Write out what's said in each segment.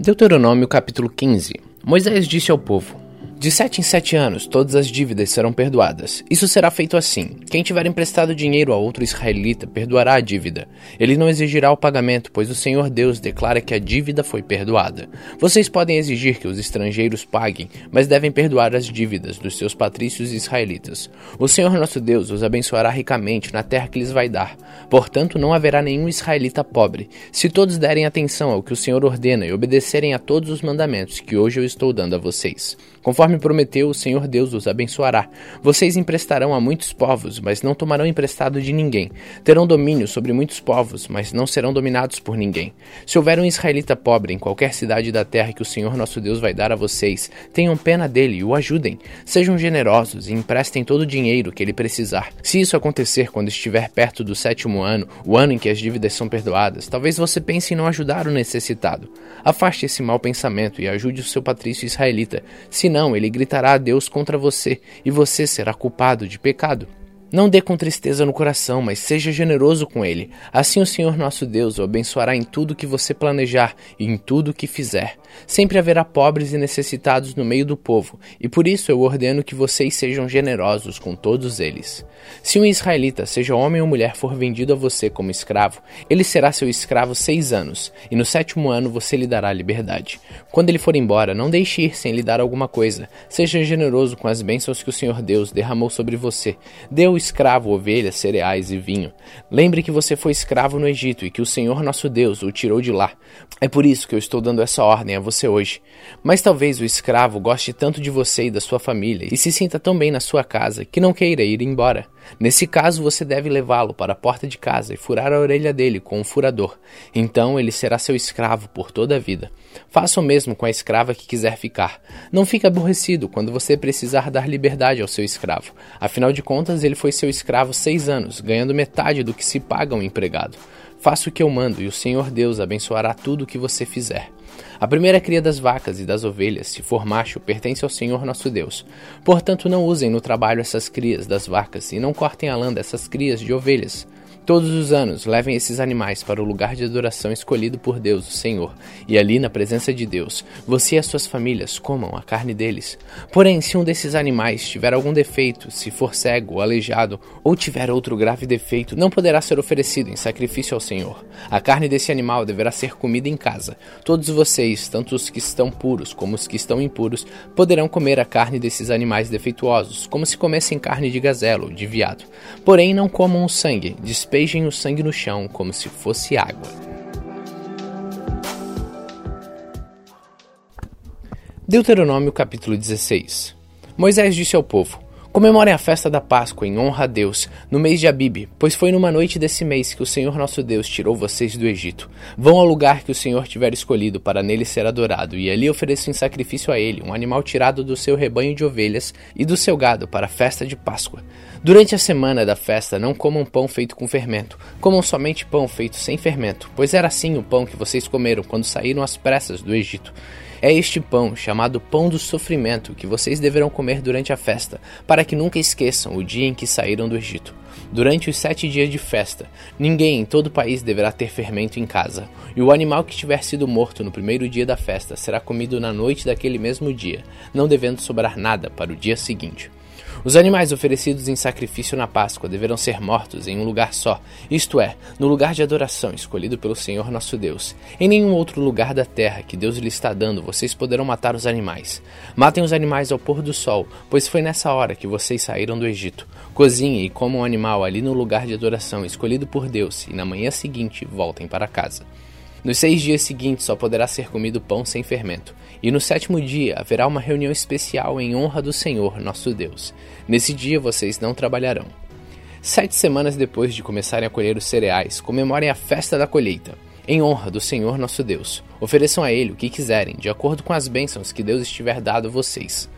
Deuteronômio capítulo 15 Moisés disse ao povo: de sete em sete anos, todas as dívidas serão perdoadas. Isso será feito assim: quem tiver emprestado dinheiro a outro israelita perdoará a dívida. Ele não exigirá o pagamento, pois o Senhor Deus declara que a dívida foi perdoada. Vocês podem exigir que os estrangeiros paguem, mas devem perdoar as dívidas dos seus patrícios israelitas. O Senhor nosso Deus os abençoará ricamente na terra que lhes vai dar. Portanto, não haverá nenhum israelita pobre. Se todos derem atenção ao que o Senhor ordena e obedecerem a todos os mandamentos que hoje eu estou dando a vocês. Conforme prometeu, o Senhor Deus os abençoará. Vocês emprestarão a muitos povos, mas não tomarão emprestado de ninguém. Terão domínio sobre muitos povos, mas não serão dominados por ninguém. Se houver um israelita pobre em qualquer cidade da terra que o Senhor nosso Deus vai dar a vocês, tenham pena dele e o ajudem. Sejam generosos e emprestem todo o dinheiro que ele precisar. Se isso acontecer quando estiver perto do sétimo ano, o ano em que as dívidas são perdoadas, talvez você pense em não ajudar o necessitado. Afaste esse mau pensamento e ajude o seu patrício israelita. Se senão ele gritará a Deus contra você e você será culpado de pecado. Não dê com tristeza no coração, mas seja generoso com ele. Assim o Senhor nosso Deus o abençoará em tudo que você planejar e em tudo que fizer. Sempre haverá pobres e necessitados no meio do povo, e por isso eu ordeno que vocês sejam generosos com todos eles. Se um israelita, seja homem ou mulher, for vendido a você como escravo, ele será seu escravo seis anos, e no sétimo ano você lhe dará liberdade. Quando ele for embora, não deixe ir sem lhe dar alguma coisa. Seja generoso com as bênçãos que o Senhor Deus derramou sobre você. Ao escravo ovelhas, cereais e vinho. Lembre que você foi escravo no Egito e que o Senhor nosso Deus o tirou de lá. É por isso que eu estou dando essa ordem a você hoje. Mas talvez o escravo goste tanto de você e da sua família e se sinta tão bem na sua casa que não queira ir embora. Nesse caso, você deve levá-lo para a porta de casa e furar a orelha dele com um furador. Então ele será seu escravo por toda a vida. Faça o mesmo com a escrava que quiser ficar. Não fique aborrecido quando você precisar dar liberdade ao seu escravo. Afinal de contas, ele foi seu escravo seis anos, ganhando metade do que se paga um empregado. Faça o que eu mando, e o Senhor Deus abençoará tudo o que você fizer. A primeira cria das vacas e das ovelhas, se for macho, pertence ao Senhor nosso Deus. Portanto, não usem no trabalho essas crias das vacas, e não cortem a lã dessas crias de ovelhas. Todos os anos, levem esses animais para o lugar de adoração escolhido por Deus, o Senhor, e ali, na presença de Deus, você e as suas famílias comam a carne deles. Porém, se um desses animais tiver algum defeito, se for cego aleijado, ou tiver outro grave defeito, não poderá ser oferecido em sacrifício ao Senhor. A carne desse animal deverá ser comida em casa. Todos vocês, tanto os que estão puros como os que estão impuros, poderão comer a carne desses animais defeituosos, como se comessem carne de gazela ou de viado. Porém, não comam o sangue, despejem despejem o sangue no chão como se fosse água. Deuteronômio capítulo 16 Moisés disse ao povo: Comemorem a festa da Páscoa em honra a Deus, no mês de Abibe, pois foi numa noite desse mês que o Senhor nosso Deus tirou vocês do Egito. Vão ao lugar que o Senhor tiver escolhido para nele ser adorado, e ali ofereçam em sacrifício a ele um animal tirado do seu rebanho de ovelhas e do seu gado para a festa de Páscoa. Durante a semana da festa, não comam pão feito com fermento, comam somente pão feito sem fermento, pois era assim o pão que vocês comeram quando saíram às pressas do Egito. É este pão, chamado pão do sofrimento, que vocês deverão comer durante a festa, para que nunca esqueçam o dia em que saíram do Egito. Durante os sete dias de festa, ninguém em todo o país deverá ter fermento em casa, e o animal que tiver sido morto no primeiro dia da festa será comido na noite daquele mesmo dia, não devendo sobrar nada para o dia seguinte. Os animais oferecidos em sacrifício na Páscoa deverão ser mortos em um lugar só, isto é, no lugar de adoração escolhido pelo Senhor nosso Deus. Em nenhum outro lugar da terra que Deus lhe está dando vocês poderão matar os animais. Matem os animais ao pôr do sol, pois foi nessa hora que vocês saíram do Egito. Cozinhem e comam o animal ali no lugar de adoração escolhido por Deus, e na manhã seguinte voltem para casa. Nos seis dias seguintes só poderá ser comido pão sem fermento, e no sétimo dia haverá uma reunião especial em honra do Senhor nosso Deus. Nesse dia vocês não trabalharão. Sete semanas depois de começarem a colher os cereais, comemorem a festa da colheita, em honra do Senhor nosso Deus. Ofereçam a Ele o que quiserem, de acordo com as bênçãos que Deus estiver dado a vocês.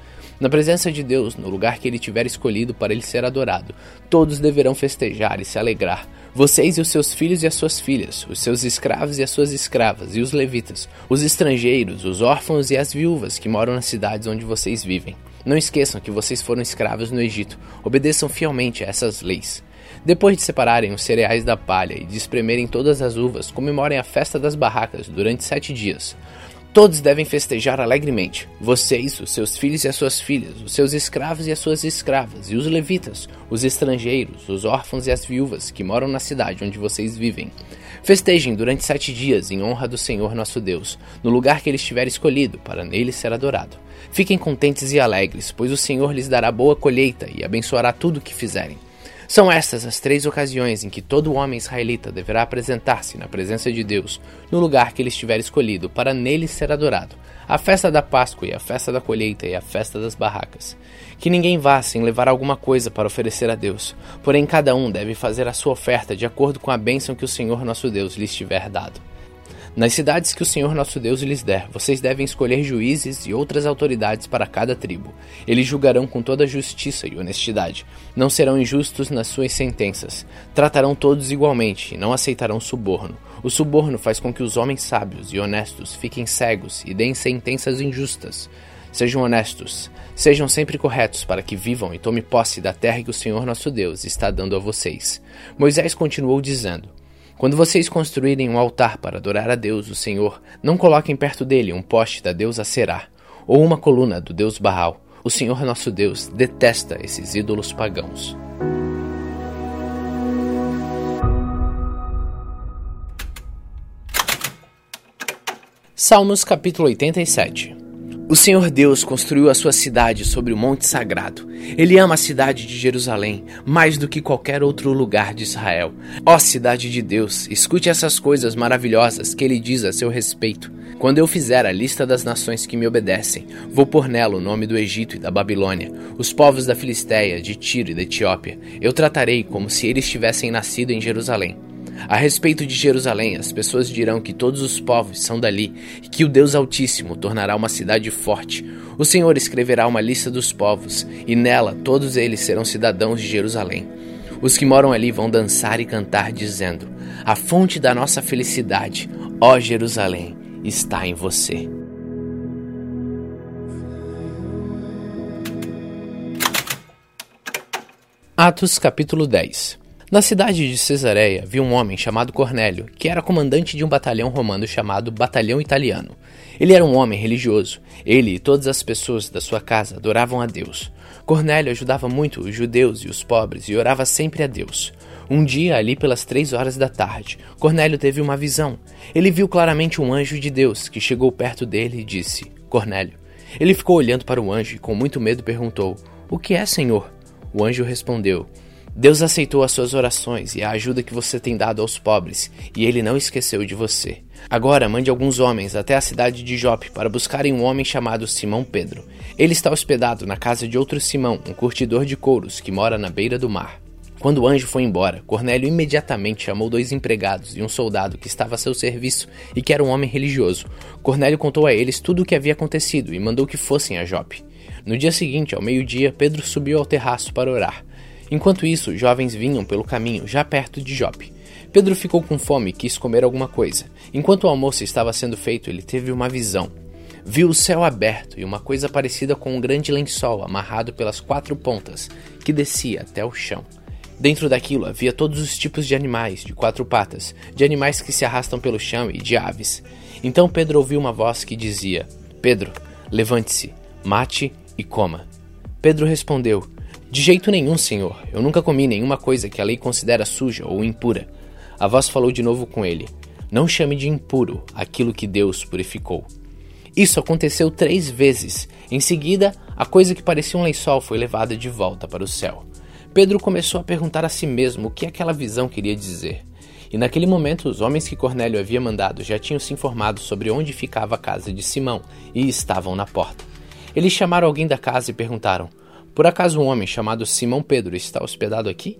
Na presença de Deus, no lugar que Ele tiver escolhido para Ele ser adorado, todos deverão festejar e se alegrar vocês e os seus filhos e as suas filhas, os seus escravos e as suas escravas, e os levitas, os estrangeiros, os órfãos e as viúvas que moram nas cidades onde vocês vivem. Não esqueçam que vocês foram escravos no Egito. Obedeçam fielmente a essas leis. Depois de separarem os cereais da palha e de espremerem todas as uvas, comemorem a festa das barracas durante sete dias. Todos devem festejar alegremente. Vocês, os seus filhos e as suas filhas, os seus escravos e as suas escravas, e os levitas, os estrangeiros, os órfãos e as viúvas que moram na cidade onde vocês vivem. Festejem durante sete dias em honra do Senhor nosso Deus, no lugar que ele estiver escolhido, para nele ser adorado. Fiquem contentes e alegres, pois o Senhor lhes dará boa colheita e abençoará tudo o que fizerem. São estas as três ocasiões em que todo homem israelita deverá apresentar-se na presença de Deus, no lugar que ele estiver escolhido, para nele ser adorado: a festa da Páscoa e a festa da colheita e a festa das barracas. Que ninguém vá sem levar alguma coisa para oferecer a Deus, porém cada um deve fazer a sua oferta de acordo com a bênção que o Senhor nosso Deus lhes tiver dado. Nas cidades que o Senhor nosso Deus lhes der, vocês devem escolher juízes e outras autoridades para cada tribo. Eles julgarão com toda justiça e honestidade. Não serão injustos nas suas sentenças. Tratarão todos igualmente e não aceitarão suborno. O suborno faz com que os homens sábios e honestos fiquem cegos e deem sentenças injustas. Sejam honestos, sejam sempre corretos para que vivam e tomem posse da terra que o Senhor nosso Deus está dando a vocês. Moisés continuou dizendo: quando vocês construírem um altar para adorar a Deus, o Senhor, não coloquem perto dele um poste da deusa Será ou uma coluna do deus Baal. O Senhor nosso Deus detesta esses ídolos pagãos. Salmos capítulo 87 o Senhor Deus construiu a sua cidade sobre o Monte Sagrado. Ele ama a cidade de Jerusalém mais do que qualquer outro lugar de Israel. Ó cidade de Deus, escute essas coisas maravilhosas que ele diz a seu respeito. Quando eu fizer a lista das nações que me obedecem, vou pôr nela o nome do Egito e da Babilônia, os povos da Filisteia, de Tiro e da Etiópia. Eu tratarei como se eles tivessem nascido em Jerusalém. A respeito de Jerusalém, as pessoas dirão que todos os povos são dali e que o Deus Altíssimo tornará uma cidade forte. O Senhor escreverá uma lista dos povos e nela todos eles serão cidadãos de Jerusalém. Os que moram ali vão dançar e cantar, dizendo: A fonte da nossa felicidade, ó Jerusalém, está em você. Atos capítulo 10 na cidade de Cesareia viu um homem chamado Cornélio, que era comandante de um batalhão romano chamado Batalhão Italiano. Ele era um homem religioso. Ele e todas as pessoas da sua casa adoravam a Deus. Cornélio ajudava muito os judeus e os pobres e orava sempre a Deus. Um dia, ali pelas três horas da tarde, Cornélio teve uma visão. Ele viu claramente um anjo de Deus que chegou perto dele e disse: Cornélio. Ele ficou olhando para o anjo e, com muito medo, perguntou: O que é, Senhor? O anjo respondeu: Deus aceitou as suas orações e a ajuda que você tem dado aos pobres, e ele não esqueceu de você. Agora mande alguns homens até a cidade de Jope para buscarem um homem chamado Simão Pedro. Ele está hospedado na casa de outro Simão, um curtidor de couros que mora na beira do mar. Quando o anjo foi embora, Cornélio imediatamente chamou dois empregados e um soldado que estava a seu serviço e que era um homem religioso. Cornélio contou a eles tudo o que havia acontecido e mandou que fossem a Jope. No dia seguinte, ao meio-dia, Pedro subiu ao terraço para orar. Enquanto isso, jovens vinham pelo caminho, já perto de Jope. Pedro ficou com fome e quis comer alguma coisa. Enquanto o almoço estava sendo feito, ele teve uma visão. Viu o céu aberto e uma coisa parecida com um grande lençol amarrado pelas quatro pontas, que descia até o chão. Dentro daquilo havia todos os tipos de animais de quatro patas, de animais que se arrastam pelo chão e de aves. Então Pedro ouviu uma voz que dizia: Pedro, levante-se, mate e coma. Pedro respondeu: de jeito nenhum, senhor. Eu nunca comi nenhuma coisa que a lei considera suja ou impura. A voz falou de novo com ele: Não chame de impuro aquilo que Deus purificou. Isso aconteceu três vezes. Em seguida, a coisa que parecia um lençol foi levada de volta para o céu. Pedro começou a perguntar a si mesmo o que aquela visão queria dizer. E naquele momento, os homens que Cornélio havia mandado já tinham se informado sobre onde ficava a casa de Simão e estavam na porta. Eles chamaram alguém da casa e perguntaram: por acaso um homem chamado Simão Pedro está hospedado aqui?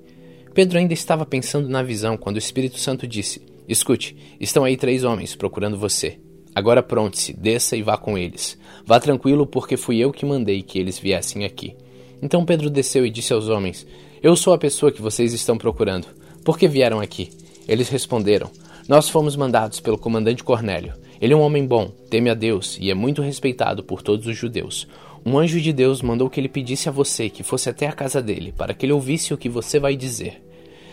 Pedro ainda estava pensando na visão quando o Espírito Santo disse: Escute, estão aí três homens procurando você. Agora pronte-se, desça e vá com eles. Vá tranquilo, porque fui eu que mandei que eles viessem aqui. Então Pedro desceu e disse aos homens: Eu sou a pessoa que vocês estão procurando. Por que vieram aqui? Eles responderam: Nós fomos mandados pelo comandante Cornélio. Ele é um homem bom, teme a Deus e é muito respeitado por todos os judeus. Um anjo de Deus mandou que ele pedisse a você que fosse até a casa dele, para que ele ouvisse o que você vai dizer.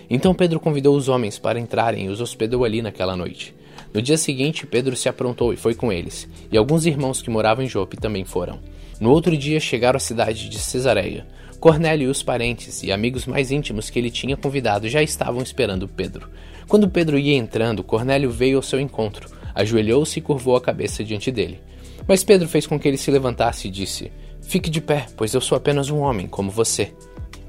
Então Pedro convidou os homens para entrarem e os hospedou ali naquela noite. No dia seguinte, Pedro se aprontou e foi com eles, e alguns irmãos que moravam em Jope também foram. No outro dia chegaram à cidade de Cesareia. Cornélio e os parentes e amigos mais íntimos que ele tinha convidado já estavam esperando Pedro. Quando Pedro ia entrando, Cornélio veio ao seu encontro, ajoelhou-se e curvou a cabeça diante dele. Mas Pedro fez com que ele se levantasse e disse: Fique de pé, pois eu sou apenas um homem, como você.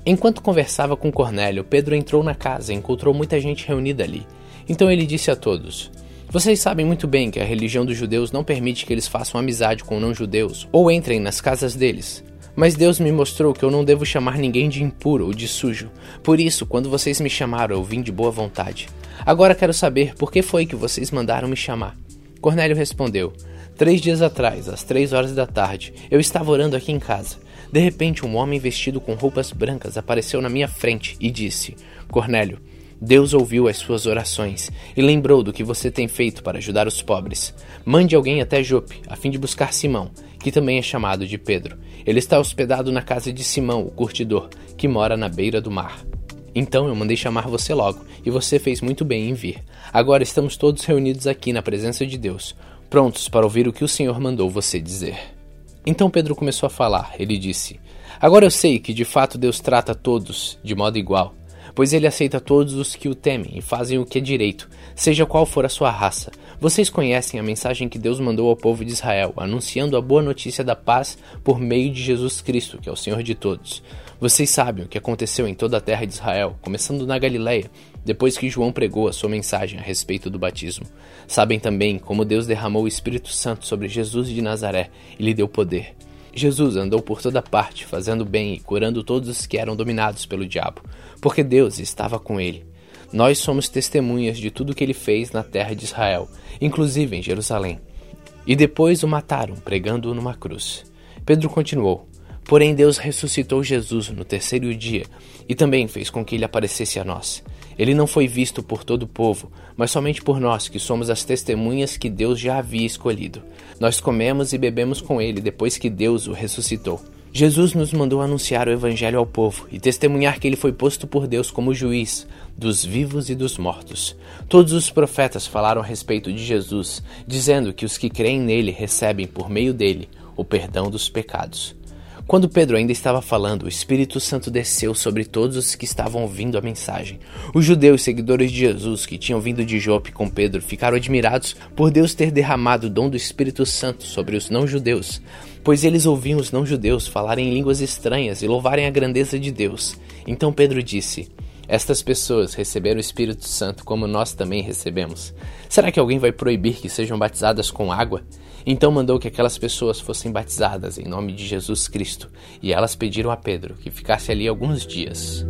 Enquanto conversava com Cornélio, Pedro entrou na casa e encontrou muita gente reunida ali. Então ele disse a todos: Vocês sabem muito bem que a religião dos judeus não permite que eles façam amizade com não-judeus ou entrem nas casas deles. Mas Deus me mostrou que eu não devo chamar ninguém de impuro ou de sujo. Por isso, quando vocês me chamaram, eu vim de boa vontade. Agora quero saber por que foi que vocês mandaram me chamar. Cornélio respondeu: Três dias atrás, às três horas da tarde, eu estava orando aqui em casa. De repente, um homem vestido com roupas brancas apareceu na minha frente e disse: Cornélio, Deus ouviu as suas orações e lembrou do que você tem feito para ajudar os pobres. Mande alguém até Jope, a fim de buscar Simão, que também é chamado de Pedro. Ele está hospedado na casa de Simão, o curtidor, que mora na beira do mar. Então eu mandei chamar você logo, e você fez muito bem em vir. Agora estamos todos reunidos aqui na presença de Deus prontos para ouvir o que o Senhor mandou você dizer. Então Pedro começou a falar. Ele disse: Agora eu sei que de fato Deus trata todos de modo igual, pois ele aceita todos os que o temem e fazem o que é direito, seja qual for a sua raça. Vocês conhecem a mensagem que Deus mandou ao povo de Israel, anunciando a boa notícia da paz por meio de Jesus Cristo, que é o Senhor de todos. Vocês sabem o que aconteceu em toda a terra de Israel, começando na Galiléia, depois que João pregou a sua mensagem a respeito do batismo. Sabem também como Deus derramou o Espírito Santo sobre Jesus de Nazaré e lhe deu poder. Jesus andou por toda parte, fazendo bem e curando todos os que eram dominados pelo diabo, porque Deus estava com ele. Nós somos testemunhas de tudo que ele fez na terra de Israel, inclusive em Jerusalém. E depois o mataram, pregando-o numa cruz. Pedro continuou: Porém, Deus ressuscitou Jesus no terceiro dia e também fez com que ele aparecesse a nós. Ele não foi visto por todo o povo, mas somente por nós, que somos as testemunhas que Deus já havia escolhido. Nós comemos e bebemos com ele depois que Deus o ressuscitou. Jesus nos mandou anunciar o Evangelho ao povo e testemunhar que ele foi posto por Deus como juiz dos vivos e dos mortos. Todos os profetas falaram a respeito de Jesus, dizendo que os que creem nele recebem por meio dele o perdão dos pecados. Quando Pedro ainda estava falando, o Espírito Santo desceu sobre todos os que estavam ouvindo a mensagem. Os judeus seguidores de Jesus que tinham vindo de Jope com Pedro ficaram admirados por Deus ter derramado o dom do Espírito Santo sobre os não-judeus, pois eles ouviam os não-judeus falarem línguas estranhas e louvarem a grandeza de Deus. Então Pedro disse: estas pessoas receberam o Espírito Santo como nós também recebemos. Será que alguém vai proibir que sejam batizadas com água? Então mandou que aquelas pessoas fossem batizadas em nome de Jesus Cristo, e elas pediram a Pedro que ficasse ali alguns dias.